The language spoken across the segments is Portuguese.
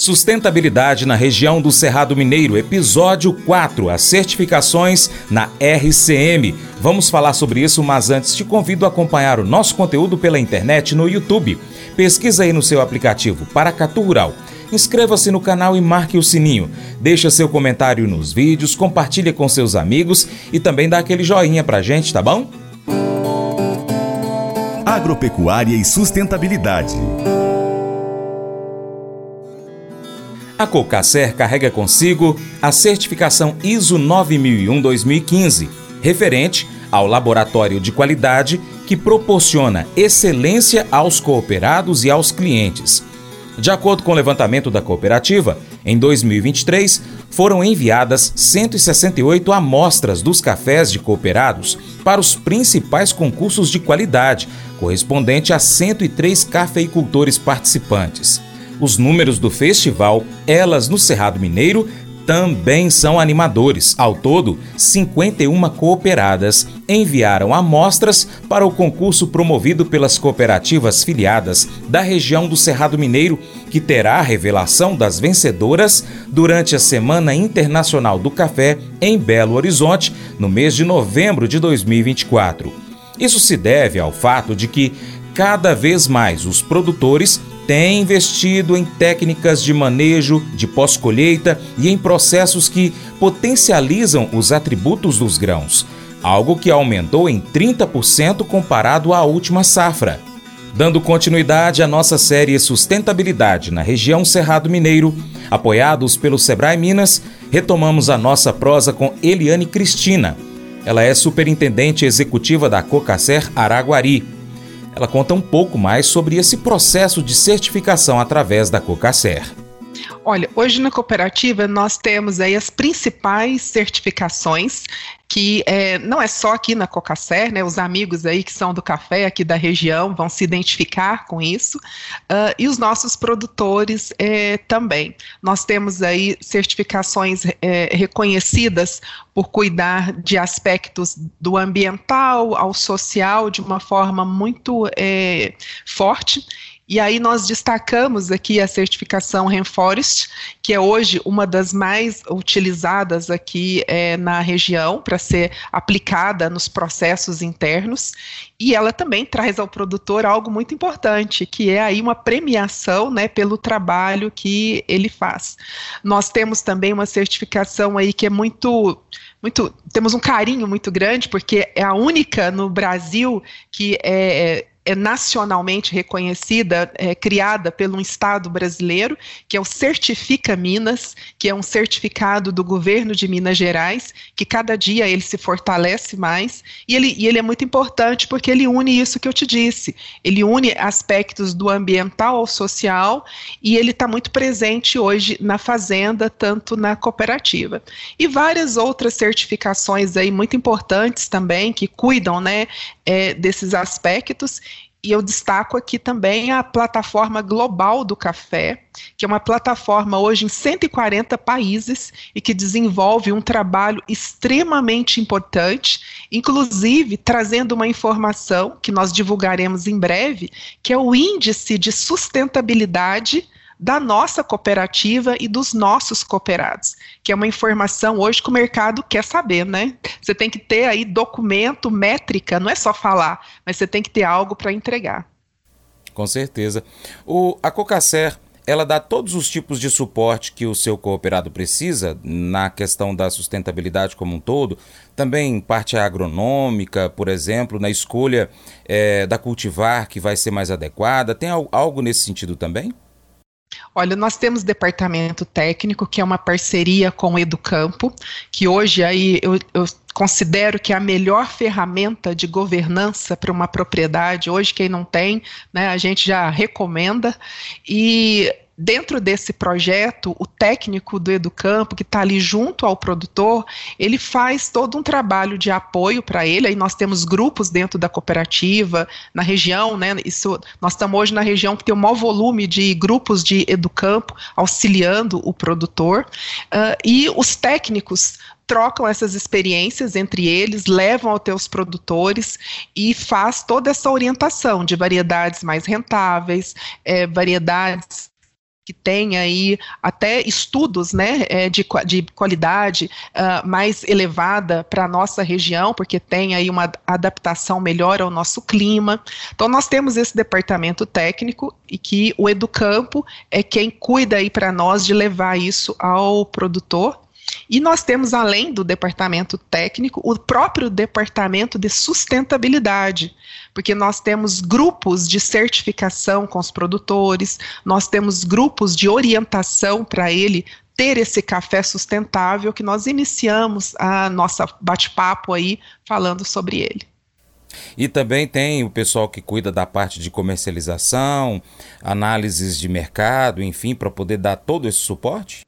Sustentabilidade na região do Cerrado Mineiro, episódio 4, as certificações na RCM. Vamos falar sobre isso, mas antes te convido a acompanhar o nosso conteúdo pela internet no YouTube. Pesquisa aí no seu aplicativo Paracatu Rural. Inscreva-se no canal e marque o sininho. Deixa seu comentário nos vídeos, compartilhe com seus amigos e também dá aquele joinha pra gente, tá bom? Agropecuária e sustentabilidade. A Cocacer carrega consigo a certificação ISO 9001-2015, referente ao laboratório de qualidade que proporciona excelência aos cooperados e aos clientes. De acordo com o levantamento da cooperativa, em 2023 foram enviadas 168 amostras dos cafés de cooperados para os principais concursos de qualidade, correspondente a 103 cafeicultores participantes. Os números do festival Elas no Cerrado Mineiro também são animadores. Ao todo, 51 cooperadas enviaram amostras para o concurso promovido pelas cooperativas filiadas da região do Cerrado Mineiro, que terá a revelação das vencedoras durante a Semana Internacional do Café em Belo Horizonte, no mês de novembro de 2024. Isso se deve ao fato de que cada vez mais os produtores tem investido em técnicas de manejo, de pós-colheita e em processos que potencializam os atributos dos grãos, algo que aumentou em 30% comparado à última safra. Dando continuidade à nossa série Sustentabilidade na região Cerrado Mineiro, apoiados pelo Sebrae Minas, retomamos a nossa prosa com Eliane Cristina. Ela é superintendente executiva da Cocacer Araguari ela conta um pouco mais sobre esse processo de certificação através da Cocacer. Olha, hoje na cooperativa nós temos aí as principais certificações que é, não é só aqui na Cocacer, né, os amigos aí que são do café aqui da região vão se identificar com isso, uh, e os nossos produtores é, também. Nós temos aí certificações é, reconhecidas por cuidar de aspectos do ambiental ao social de uma forma muito é, forte, e aí nós destacamos aqui a certificação Rainforest, que é hoje uma das mais utilizadas aqui é, na região para ser aplicada nos processos internos. E ela também traz ao produtor algo muito importante, que é aí uma premiação né, pelo trabalho que ele faz. Nós temos também uma certificação aí que é muito muito, temos um carinho muito grande, porque é a única no Brasil que é, é nacionalmente reconhecida, é, criada pelo Estado brasileiro, que é o Certifica Minas, que é um certificado do governo de Minas Gerais, que cada dia ele se fortalece mais, e ele, e ele é muito importante porque ele une isso que eu te disse, ele une aspectos do ambiental ao social, e ele está muito presente hoje na fazenda, tanto na cooperativa. E várias outras certificações aí muito importantes também, que cuidam né, é, desses aspectos, e eu destaco aqui também a plataforma global do café, que é uma plataforma hoje em 140 países e que desenvolve um trabalho extremamente importante, inclusive trazendo uma informação que nós divulgaremos em breve, que é o índice de sustentabilidade da nossa cooperativa e dos nossos cooperados, que é uma informação hoje que o mercado quer saber, né? Você tem que ter aí documento, métrica, não é só falar, mas você tem que ter algo para entregar. Com certeza. O, a Cocacer, ela dá todos os tipos de suporte que o seu cooperado precisa na questão da sustentabilidade como um todo, também parte agronômica, por exemplo, na escolha é, da cultivar que vai ser mais adequada. Tem algo nesse sentido também? Olha, nós temos departamento técnico, que é uma parceria com o Educampo, que hoje aí eu, eu considero que é a melhor ferramenta de governança para uma propriedade. Hoje, quem não tem, né, a gente já recomenda. E dentro desse projeto, o técnico do Educampo, que está ali junto ao produtor, ele faz todo um trabalho de apoio para ele. Aí nós temos grupos dentro da cooperativa, na região, né? Isso, nós estamos hoje na região que tem o maior volume de grupos de Educampo auxiliando o produtor. Uh, e os técnicos trocam essas experiências entre eles, levam aos teus produtores e faz toda essa orientação de variedades mais rentáveis, é, variedades que tem aí até estudos né, é, de, de qualidade uh, mais elevada para a nossa região, porque tem aí uma adaptação melhor ao nosso clima. Então, nós temos esse departamento técnico e que o Educampo é quem cuida aí para nós de levar isso ao produtor e nós temos, além do departamento técnico, o próprio departamento de sustentabilidade, porque nós temos grupos de certificação com os produtores, nós temos grupos de orientação para ele ter esse café sustentável que nós iniciamos a nossa bate-papo aí falando sobre ele. E também tem o pessoal que cuida da parte de comercialização, análises de mercado, enfim, para poder dar todo esse suporte?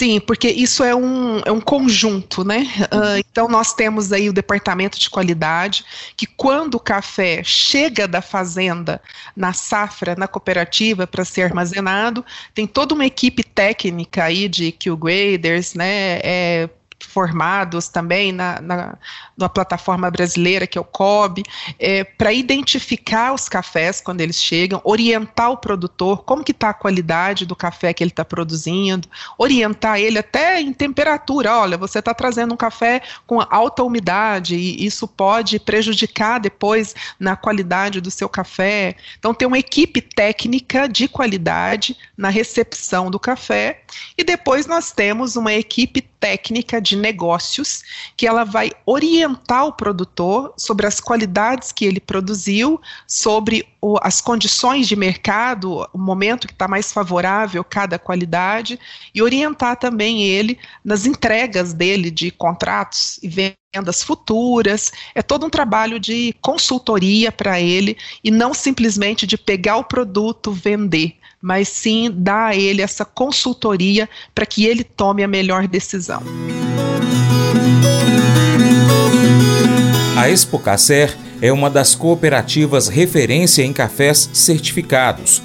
Sim, porque isso é um, é um conjunto, né? Uh, então, nós temos aí o departamento de qualidade, que quando o café chega da fazenda na safra, na cooperativa, para ser armazenado, tem toda uma equipe técnica aí de Q-graders, né? É, formados também na, na, na, plataforma brasileira, que é o COB, é, para identificar os cafés quando eles chegam, orientar o produtor, como que está a qualidade do café que ele está produzindo, orientar ele até em temperatura, olha, você está trazendo um café com alta umidade e isso pode prejudicar depois na qualidade do seu café. Então tem uma equipe técnica de qualidade na recepção do café e depois nós temos uma equipe técnica de negócios que ela vai orientar o produtor sobre as qualidades que ele produziu, sobre o, as condições de mercado, o momento que está mais favorável cada qualidade e orientar também ele nas entregas dele de contratos e vendas futuras. É todo um trabalho de consultoria para ele e não simplesmente de pegar o produto, vender mas sim dar a ele essa consultoria para que ele tome a melhor decisão. A Expocacer é uma das cooperativas referência em cafés certificados.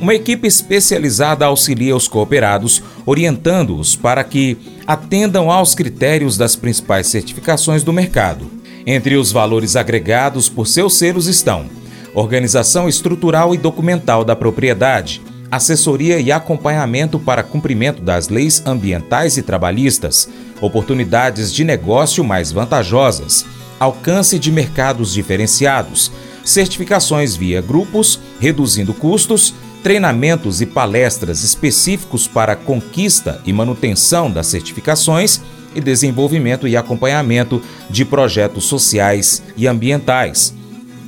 Uma equipe especializada auxilia os cooperados, orientando-os para que atendam aos critérios das principais certificações do mercado. Entre os valores agregados por seus selos estão organização estrutural e documental da propriedade, assessoria e acompanhamento para cumprimento das leis ambientais e trabalhistas, oportunidades de negócio mais vantajosas, alcance de mercados diferenciados, certificações via grupos, reduzindo custos, treinamentos e palestras específicos para conquista e manutenção das certificações e desenvolvimento e acompanhamento de projetos sociais e ambientais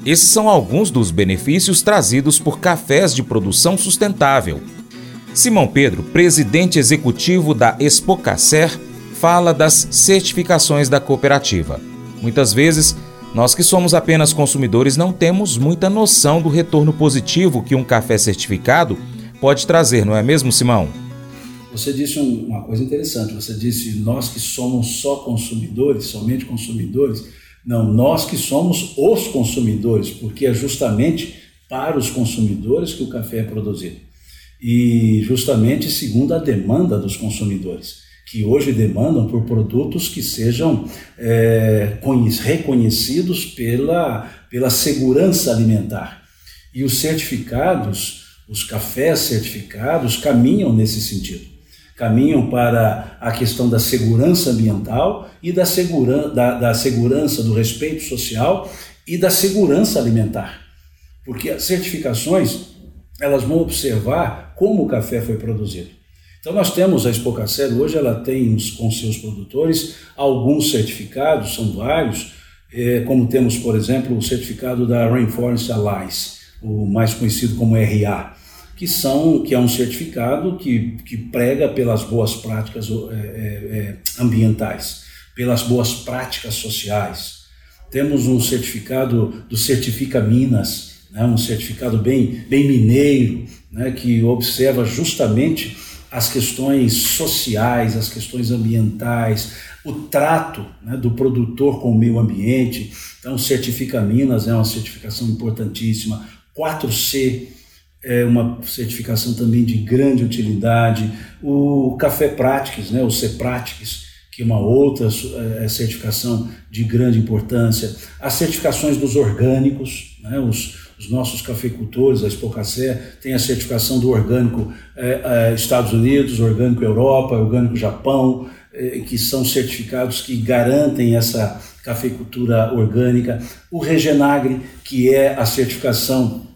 esses são alguns dos benefícios trazidos por cafés de produção sustentável. Simão Pedro, presidente executivo da Expocacer, fala das certificações da cooperativa. Muitas vezes, nós que somos apenas consumidores não temos muita noção do retorno positivo que um café certificado pode trazer, não é mesmo, Simão? Você disse uma coisa interessante. Você disse nós que somos só consumidores, somente consumidores. Não, nós que somos os consumidores, porque é justamente para os consumidores que o café é produzido. E justamente segundo a demanda dos consumidores, que hoje demandam por produtos que sejam é, reconhecidos pela, pela segurança alimentar. E os certificados, os cafés certificados, caminham nesse sentido caminham para a questão da segurança ambiental e da, segura, da, da segurança do respeito social e da segurança alimentar. Porque as certificações elas vão observar como o café foi produzido. Então nós temos a Expocacer hoje, ela tem com seus produtores alguns certificados, são vários, é, como temos, por exemplo, o certificado da Rainforest Alliance, o mais conhecido como RA que são que é um certificado que, que prega pelas boas práticas é, é, ambientais, pelas boas práticas sociais. Temos um certificado do Certifica Minas, né, um certificado bem, bem mineiro, né, que observa justamente as questões sociais, as questões ambientais, o trato né, do produtor com o meio ambiente. Então, Certifica Minas é uma certificação importantíssima. 4C, é uma certificação também de grande utilidade. O Café Pratics, né, o CEPratics, que é uma outra é, certificação de grande importância. As certificações dos orgânicos, né, os, os nossos cafeicultores, a Expocacé, tem a certificação do orgânico é, Estados Unidos, orgânico Europa, orgânico Japão, é, que são certificados que garantem essa cafeicultura orgânica. O Regenagre, que é a certificação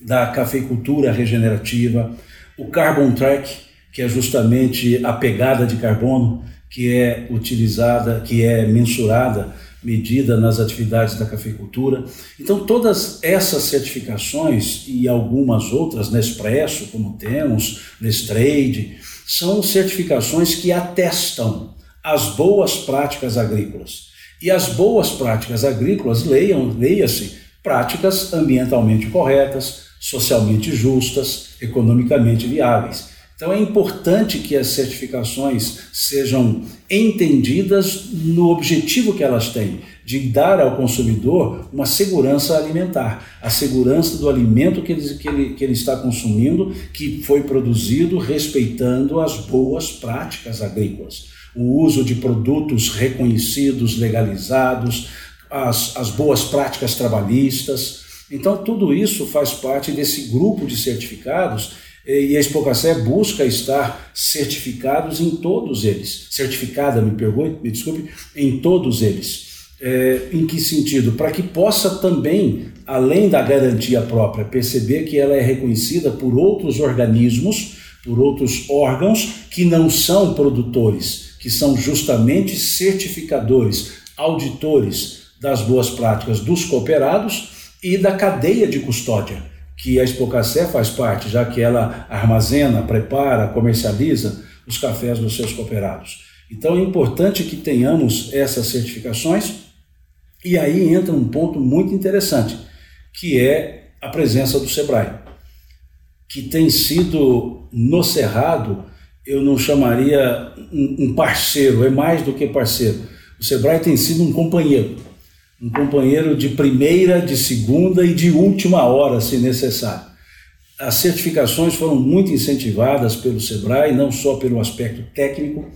da cafeicultura regenerativa. O Carbon Track, que é justamente a pegada de carbono que é utilizada, que é mensurada medida nas atividades da cafeicultura. Então, todas essas certificações e algumas outras, Nespresso, como temos, Nestrade, são certificações que atestam as boas práticas agrícolas. E as boas práticas agrícolas, leiam, leia-se, práticas ambientalmente corretas, socialmente justas, economicamente viáveis. Então é importante que as certificações sejam entendidas no objetivo que elas têm, de dar ao consumidor uma segurança alimentar, a segurança do alimento que ele, que ele, que ele está consumindo, que foi produzido respeitando as boas práticas agrícolas. O uso de produtos reconhecidos, legalizados, as, as boas práticas trabalhistas. Então, tudo isso faz parte desse grupo de certificados e a Expocacé busca estar certificados em todos eles. Certificada, me pergunte, me desculpe, em todos eles. É, em que sentido? Para que possa também, além da garantia própria, perceber que ela é reconhecida por outros organismos, por outros órgãos que não são produtores, que são justamente certificadores, auditores das boas práticas dos cooperados e da cadeia de custódia que a Expocacé faz parte, já que ela armazena, prepara, comercializa os cafés dos seus cooperados. Então é importante que tenhamos essas certificações e aí entra um ponto muito interessante, que é a presença do Sebrae, que tem sido no Cerrado, eu não chamaria um parceiro, é mais do que parceiro. O Sebrae tem sido um companheiro um companheiro de primeira, de segunda e de última hora, se necessário. As certificações foram muito incentivadas pelo SEBRAE, não só pelo aspecto técnico,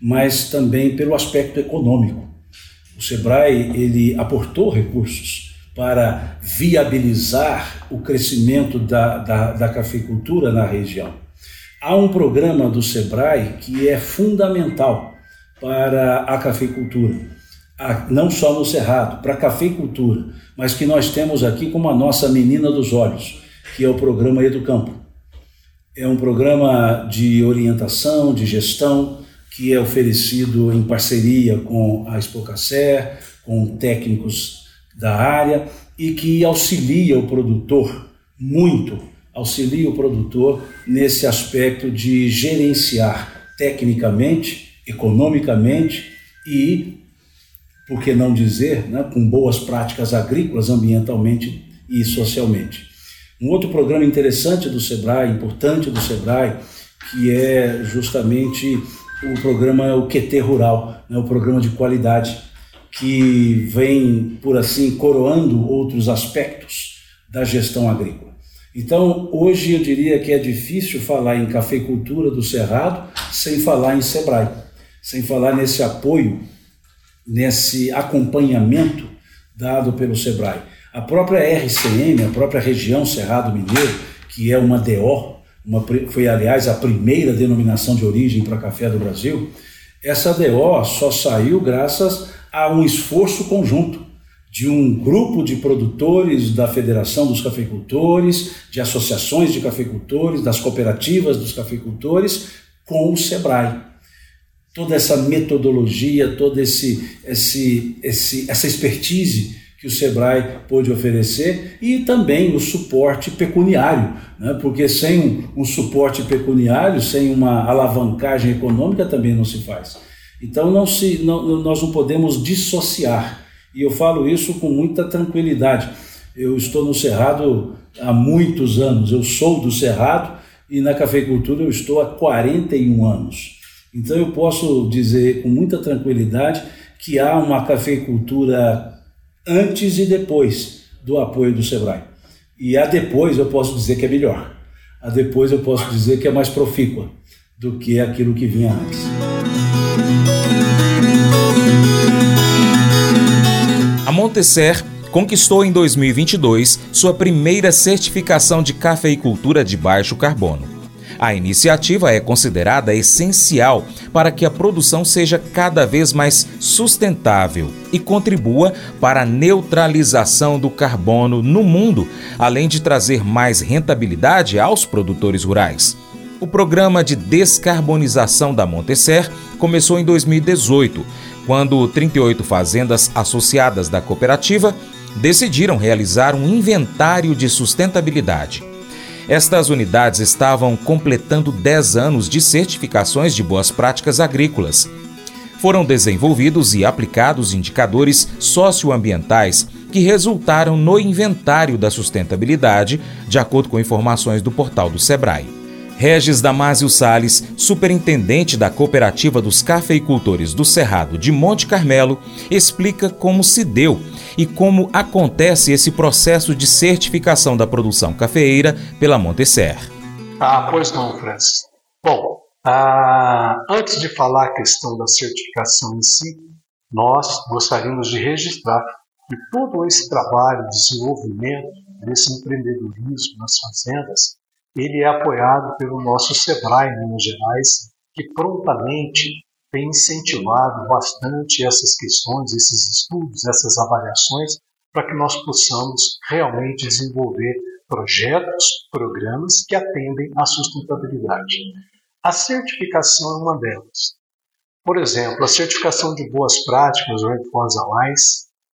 mas também pelo aspecto econômico. O SEBRAE ele aportou recursos para viabilizar o crescimento da, da, da cafeicultura na região. Há um programa do SEBRAE que é fundamental para a cafeicultura não só no Cerrado, para cafeicultura, mas que nós temos aqui como a nossa menina dos olhos, que é o programa Educampo. É um programa de orientação, de gestão, que é oferecido em parceria com a Expocacé, com técnicos da área e que auxilia o produtor muito, auxilia o produtor nesse aspecto de gerenciar tecnicamente, economicamente e por que não dizer, né, com boas práticas agrícolas, ambientalmente e socialmente. Um outro programa interessante do SEBRAE, importante do SEBRAE, que é justamente o programa o QT Rural, né, o programa de qualidade, que vem, por assim, coroando outros aspectos da gestão agrícola. Então, hoje eu diria que é difícil falar em cafeicultura do Cerrado sem falar em SEBRAE, sem falar nesse apoio nesse acompanhamento dado pelo SEBRAE. A própria RCM, a própria região Cerrado Mineiro, que é uma DO, uma, foi aliás a primeira denominação de origem para café do Brasil, essa DO só saiu graças a um esforço conjunto de um grupo de produtores da Federação dos Cafeicultores, de associações de cafeicultores, das cooperativas dos cafeicultores, com o SEBRAE toda essa metodologia, toda esse, esse, esse, essa expertise que o Sebrae pôde oferecer e também o suporte pecuniário, né? porque sem um, um, suporte pecuniário, sem uma alavancagem econômica também não se faz. Então não se, não, nós não podemos dissociar, e eu falo isso com muita tranquilidade. Eu estou no Cerrado há muitos anos, eu sou do Cerrado e na cafeicultura eu estou há 41 anos. Então eu posso dizer com muita tranquilidade que há uma cafeicultura antes e depois do apoio do Sebrae. E a depois eu posso dizer que é melhor. A depois eu posso dizer que é mais profícua do que aquilo que vinha antes. A Montecer conquistou em 2022 sua primeira certificação de cafeicultura de baixo carbono. A iniciativa é considerada essencial para que a produção seja cada vez mais sustentável e contribua para a neutralização do carbono no mundo, além de trazer mais rentabilidade aos produtores rurais. O programa de descarbonização da Montecer começou em 2018, quando 38 fazendas associadas da cooperativa decidiram realizar um inventário de sustentabilidade. Estas unidades estavam completando 10 anos de certificações de boas práticas agrícolas. Foram desenvolvidos e aplicados indicadores socioambientais que resultaram no inventário da sustentabilidade, de acordo com informações do portal do Sebrae. Regis Damásio Sales, superintendente da Cooperativa dos Cafeicultores do Cerrado de Monte Carmelo, explica como se deu e como acontece esse processo de certificação da produção cafeeira pela Montecer. Ah, pois não, Francis. Bom, ah, antes de falar a questão da certificação em si, nós gostaríamos de registrar que todo esse trabalho de desenvolvimento desse empreendedorismo nas fazendas ele é apoiado pelo nosso SEBRAE Minas Gerais, que prontamente tem incentivado bastante essas questões, esses estudos, essas avaliações, para que nós possamos realmente desenvolver projetos, programas que atendem à sustentabilidade. A certificação é uma delas. Por exemplo, a certificação de boas práticas, Red Force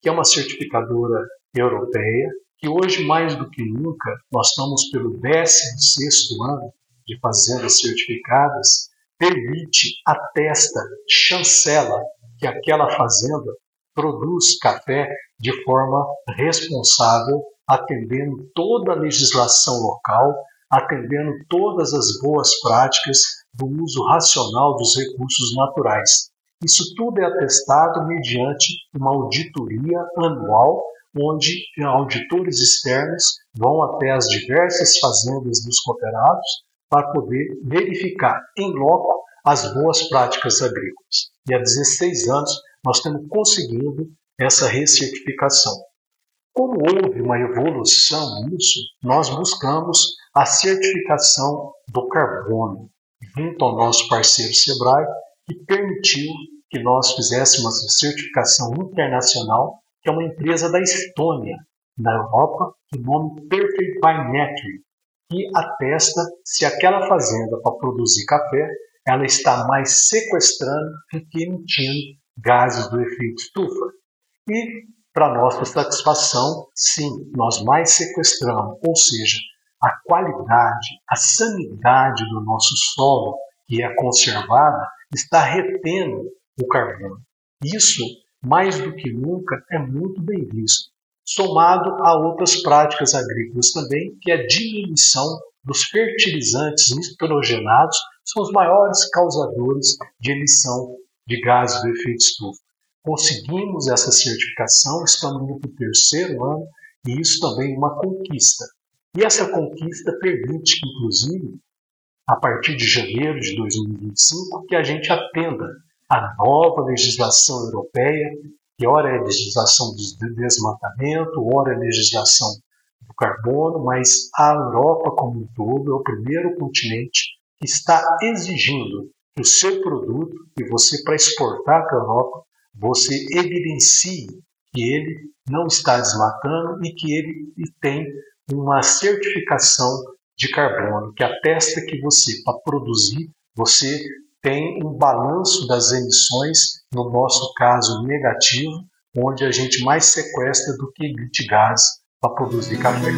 que é uma certificadora europeia, que hoje, mais do que nunca, nós estamos pelo 16 ano de fazendas certificadas, permite, atesta, chancela que aquela fazenda produz café de forma responsável, atendendo toda a legislação local, atendendo todas as boas práticas do uso racional dos recursos naturais. Isso tudo é atestado mediante uma auditoria anual onde auditores externos vão até as diversas fazendas dos cooperados para poder verificar em loco as boas práticas agrícolas. E há 16 anos nós temos conseguido essa recertificação. Como houve uma evolução nisso, nós buscamos a certificação do carbono junto ao nosso parceiro Sebrae, que permitiu que nós fizéssemos a certificação internacional que é uma empresa da Estônia, na Europa, de nome Perfect by Nature, que atesta se aquela fazenda para produzir café ela está mais sequestrando do que emitindo gases do efeito estufa. E, para nossa satisfação, sim, nós mais sequestramos, ou seja, a qualidade, a sanidade do nosso solo, que é conservada, está retendo o carbono. Isso mais do que nunca, é muito bem visto, somado a outras práticas agrícolas também, que a diminuição dos fertilizantes nitrogenados, são os maiores causadores de emissão de gases do efeito estufa. Conseguimos essa certificação, estamos indo para o terceiro ano, e isso também é uma conquista. E essa conquista permite inclusive, a partir de janeiro de 2025, que a gente atenda a nova legislação europeia, que ora é legislação de desmatamento, ora é legislação do carbono, mas a Europa como um todo é o primeiro continente que está exigindo que o seu produto, que você para exportar para a Europa, você evidencie que ele não está desmatando e que ele tem uma certificação de carbono, que atesta que você, para produzir, você tem um balanço das emissões, no nosso caso negativo, onde a gente mais sequestra do que emite gás para produzir café.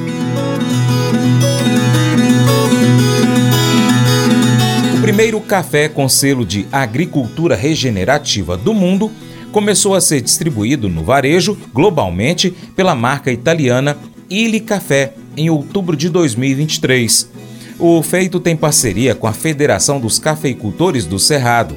O primeiro café com selo de agricultura regenerativa do mundo começou a ser distribuído no varejo globalmente pela marca italiana Illy Café em outubro de 2023 o feito tem parceria com a Federação dos Cafeicultores do Cerrado.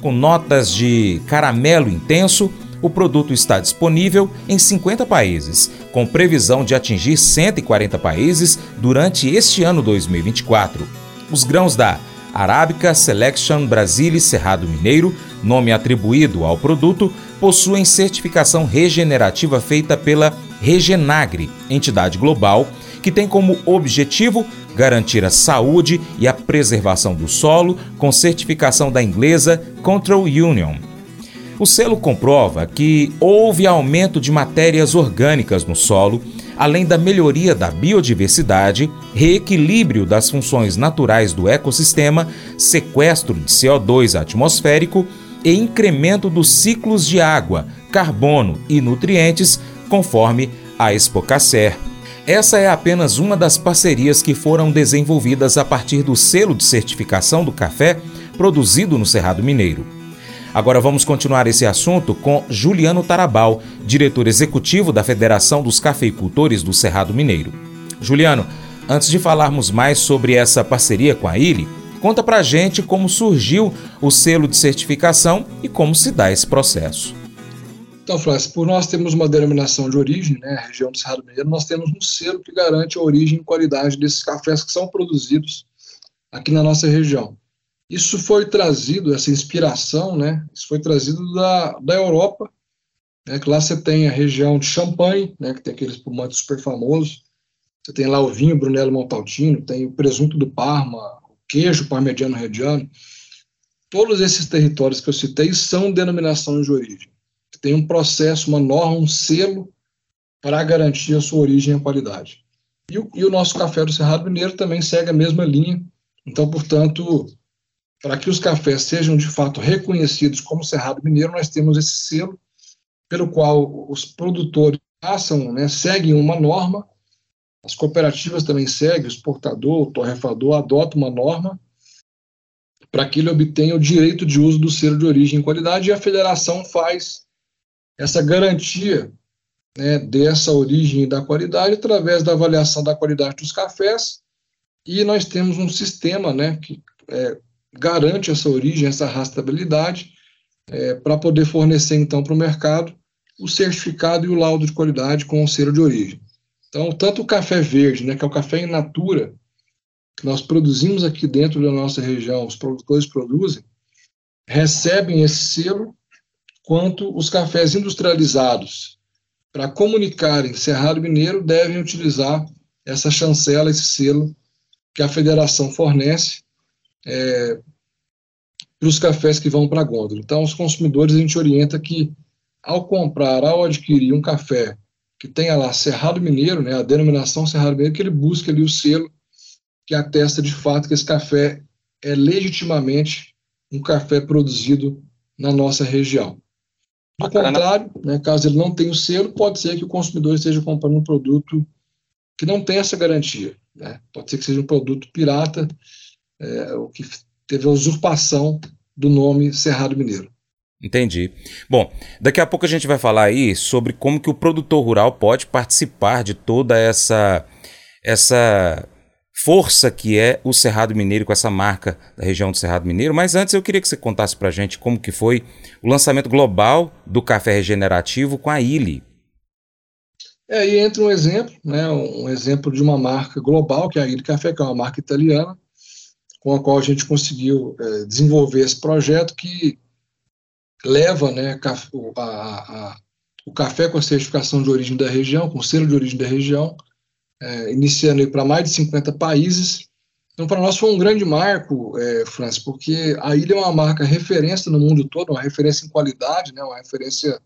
Com notas de caramelo intenso, o produto está disponível em 50 países, com previsão de atingir 140 países durante este ano 2024. Os grãos da Arábica Selection Brasile Cerrado Mineiro, nome atribuído ao produto, possuem certificação regenerativa feita pela Regenagre, entidade global que tem como objetivo garantir a saúde e a preservação do solo com certificação da inglesa Control Union. O selo comprova que houve aumento de matérias orgânicas no solo, além da melhoria da biodiversidade, reequilíbrio das funções naturais do ecossistema, sequestro de CO2 atmosférico e incremento dos ciclos de água, carbono e nutrientes, conforme a Expocacer. Essa é apenas uma das parcerias que foram desenvolvidas a partir do selo de certificação do café produzido no Cerrado Mineiro. Agora vamos continuar esse assunto com Juliano Tarabal, diretor executivo da Federação dos Cafeicultores do Cerrado Mineiro. Juliano, antes de falarmos mais sobre essa parceria com a ILE, conta pra gente como surgiu o selo de certificação e como se dá esse processo. Então, Flávio, por nós temos uma denominação de origem, né, a região do Cerrado Mineiro, nós temos um selo que garante a origem e qualidade desses cafés que são produzidos aqui na nossa região. Isso foi trazido, essa inspiração, né, isso foi trazido da, da Europa, né, que lá você tem a região de Champagne, né, que tem aquele espumante super famoso, você tem lá o vinho Brunello Montaltino, tem o presunto do Parma, o queijo parmegiano reggiano, todos esses territórios que eu citei são denominações de origem tem um processo, uma norma, um selo para garantir a sua origem e qualidade. E o, e o nosso café do Cerrado Mineiro também segue a mesma linha. Então, portanto, para que os cafés sejam de fato reconhecidos como Cerrado Mineiro, nós temos esse selo pelo qual os produtores passam, né, seguem uma norma, as cooperativas também seguem, o exportador, o torrefador adota uma norma para que ele obtenha o direito de uso do selo de origem e qualidade, e a federação faz essa garantia né, dessa origem da qualidade através da avaliação da qualidade dos cafés e nós temos um sistema né, que é, garante essa origem, essa rastreabilidade é, para poder fornecer então para o mercado o certificado e o laudo de qualidade com o selo de origem. Então, tanto o café verde, né, que é o café in natura, que nós produzimos aqui dentro da nossa região, os produtores produzem, recebem esse selo quanto os cafés industrializados, para comunicarem Cerrado Mineiro, devem utilizar essa chancela, esse selo que a federação fornece é, para os cafés que vão para a gôndola. Então, os consumidores, a gente orienta que, ao comprar, ao adquirir um café que tenha lá Cerrado Mineiro, né, a denominação Cerrado Mineiro, que ele busque ali o selo que atesta de fato que esse café é legitimamente um café produzido na nossa região. Do Bacana. contrário, né, caso ele não tenha o selo, pode ser que o consumidor esteja comprando um produto que não tem essa garantia. Né? Pode ser que seja um produto pirata, é, o que teve a usurpação do nome Cerrado Mineiro. Entendi. Bom, daqui a pouco a gente vai falar aí sobre como que o produtor rural pode participar de toda essa essa força que é o Cerrado Mineiro com essa marca da região do Cerrado Mineiro. Mas antes eu queria que você contasse para a gente como que foi o lançamento global do café regenerativo com a Illy. É, aí entra um exemplo, né, um exemplo de uma marca global, que é a Illy Café, que é uma marca italiana, com a qual a gente conseguiu é, desenvolver esse projeto que leva né, a, a, o café com a certificação de origem da região, com selo de origem da região, é, iniciando para mais de 50 países. Então, para nós foi um grande marco, é, Francis, porque a ilha é uma marca referência no mundo todo, uma referência em qualidade, né, uma referência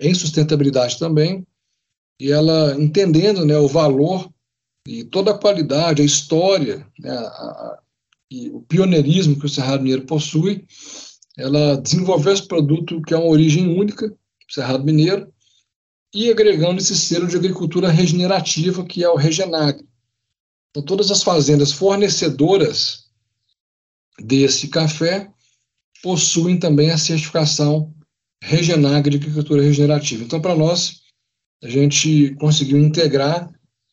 em sustentabilidade também, e ela entendendo né, o valor e toda a qualidade, a história, né, a, a, e o pioneirismo que o Cerrado Mineiro possui, ela desenvolveu esse produto que é uma origem única, Cerrado Mineiro, e agregando esse selo de agricultura regenerativa, que é o Regenagre. Então, todas as fazendas fornecedoras desse café possuem também a certificação Regenagre de agricultura regenerativa. Então, para nós, a gente conseguiu integrar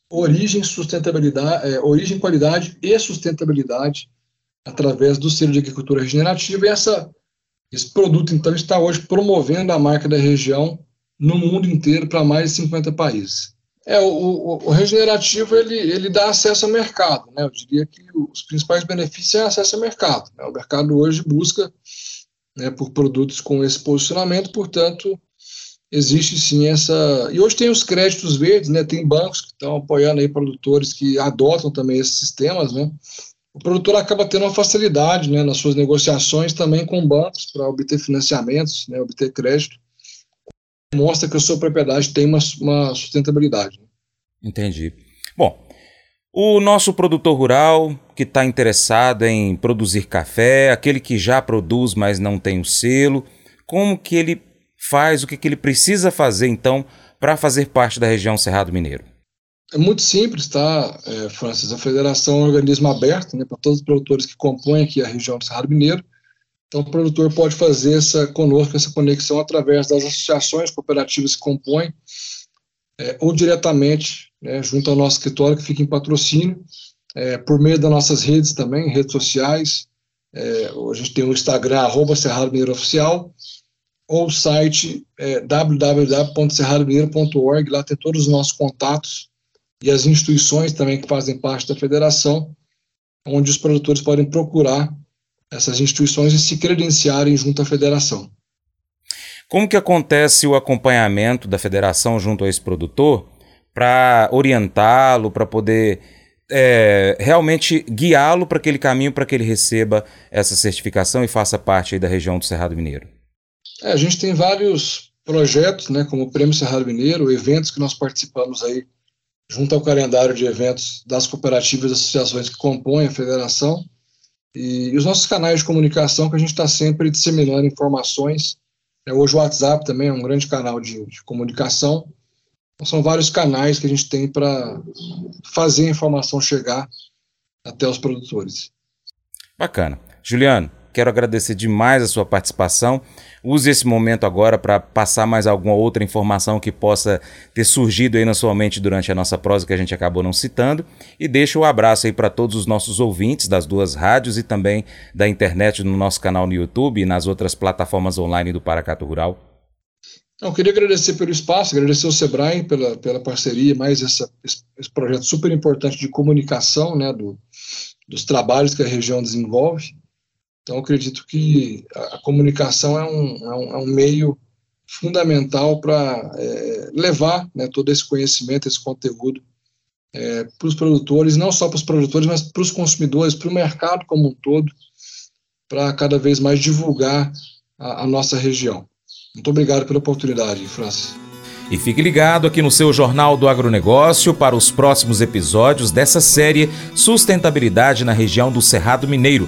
origem, sustentabilidade, é, origem, qualidade e sustentabilidade através do selo de agricultura regenerativa. E essa, esse produto, então, está hoje promovendo a marca da região no mundo inteiro para mais de 50 países. É, o, o, o, regenerativo ele, ele dá acesso ao mercado. Né? Eu diria que os principais benefícios é acesso ao mercado. Né? O mercado hoje busca né, por produtos com esse posicionamento, portanto, existe sim essa. E hoje tem os créditos verdes, né? Tem bancos que estão apoiando aí produtores que adotam também esses sistemas, né? O produtor acaba tendo uma facilidade, né, nas suas negociações também com bancos para obter financiamentos, né, obter crédito. Mostra que a sua propriedade tem uma, uma sustentabilidade. Entendi. Bom, o nosso produtor rural que está interessado em produzir café, aquele que já produz, mas não tem o selo, como que ele faz, o que, que ele precisa fazer então para fazer parte da região Cerrado Mineiro? É muito simples, tá, é, Francis? A federação é um organismo aberto né, para todos os produtores que compõem aqui a região do Cerrado Mineiro. Então, o produtor pode fazer essa conosco essa conexão através das associações cooperativas que compõem, é, ou diretamente né, junto ao nosso escritório que fica em patrocínio, é, por meio das nossas redes também, redes sociais. É, a gente tem o Instagram, arroba Cerrado Mineiro Oficial, ou o site é, www.cerradomineiro.org, lá tem todos os nossos contatos e as instituições também que fazem parte da federação, onde os produtores podem procurar essas instituições e se credenciarem junto à federação. Como que acontece o acompanhamento da federação junto a esse produtor para orientá-lo, para poder é, realmente guiá-lo para aquele caminho para que ele receba essa certificação e faça parte da região do Cerrado Mineiro? É, a gente tem vários projetos, né, como o Prêmio Cerrado Mineiro, eventos que nós participamos aí junto ao calendário de eventos das cooperativas e associações que compõem a federação e, e os nossos canais de comunicação que a gente está sempre disseminando informações. É, hoje o WhatsApp também é um grande canal de, de comunicação. Então, são vários canais que a gente tem para fazer a informação chegar até os produtores. Bacana. Juliano, Quero agradecer demais a sua participação. Use esse momento agora para passar mais alguma outra informação que possa ter surgido aí na sua mente durante a nossa prosa que a gente acabou não citando. E deixa o um abraço aí para todos os nossos ouvintes das duas rádios e também da internet no nosso canal no YouTube e nas outras plataformas online do Paracato Rural. Eu queria agradecer pelo espaço, agradecer ao Sebrae pela, pela parceria, mais essa, esse projeto super importante de comunicação né, do, dos trabalhos que a região desenvolve. Então, acredito que a, comunicação é um, é um, é um meio fundamental para é, levar né, todo esse conhecimento, esse conteúdo é, para os produtores, não só para os produtores, mas para os consumidores, para o mercado como um todo, para cada vez mais divulgar a, a nossa região. Muito obrigado pela oportunidade, Francis. E fique ligado aqui no seu Jornal do Agronegócio para os próximos episódios dessa série Sustentabilidade na região do Cerrado Mineiro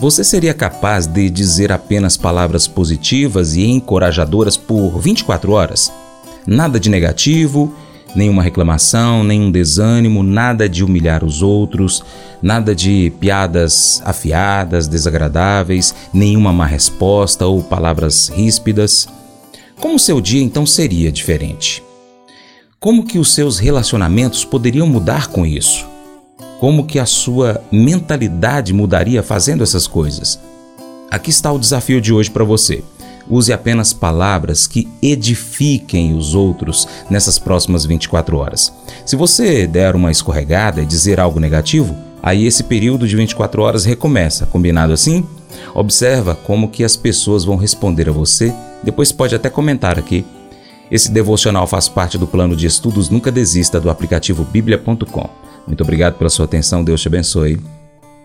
Você seria capaz de dizer apenas palavras positivas e encorajadoras por 24 horas? Nada de negativo, nenhuma reclamação, nenhum desânimo, nada de humilhar os outros, nada de piadas afiadas, desagradáveis, nenhuma má resposta ou palavras ríspidas. Como seu dia então seria diferente? Como que os seus relacionamentos poderiam mudar com isso? Como que a sua mentalidade mudaria fazendo essas coisas. Aqui está o desafio de hoje para você. Use apenas palavras que edifiquem os outros nessas próximas 24 horas. Se você der uma escorregada e dizer algo negativo, aí esse período de 24 horas recomeça, combinado assim? Observa como que as pessoas vão responder a você, depois pode até comentar aqui. Esse devocional faz parte do plano de estudos Nunca Desista do aplicativo bíblia.com. Muito obrigado pela sua atenção, Deus te abençoe.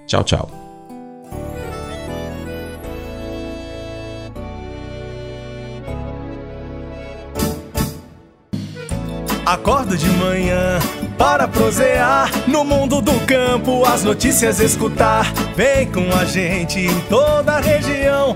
Tchau, tchau. Acordo de manhã para prosear no mundo do campo, as notícias escutar. Vem com a gente em toda a região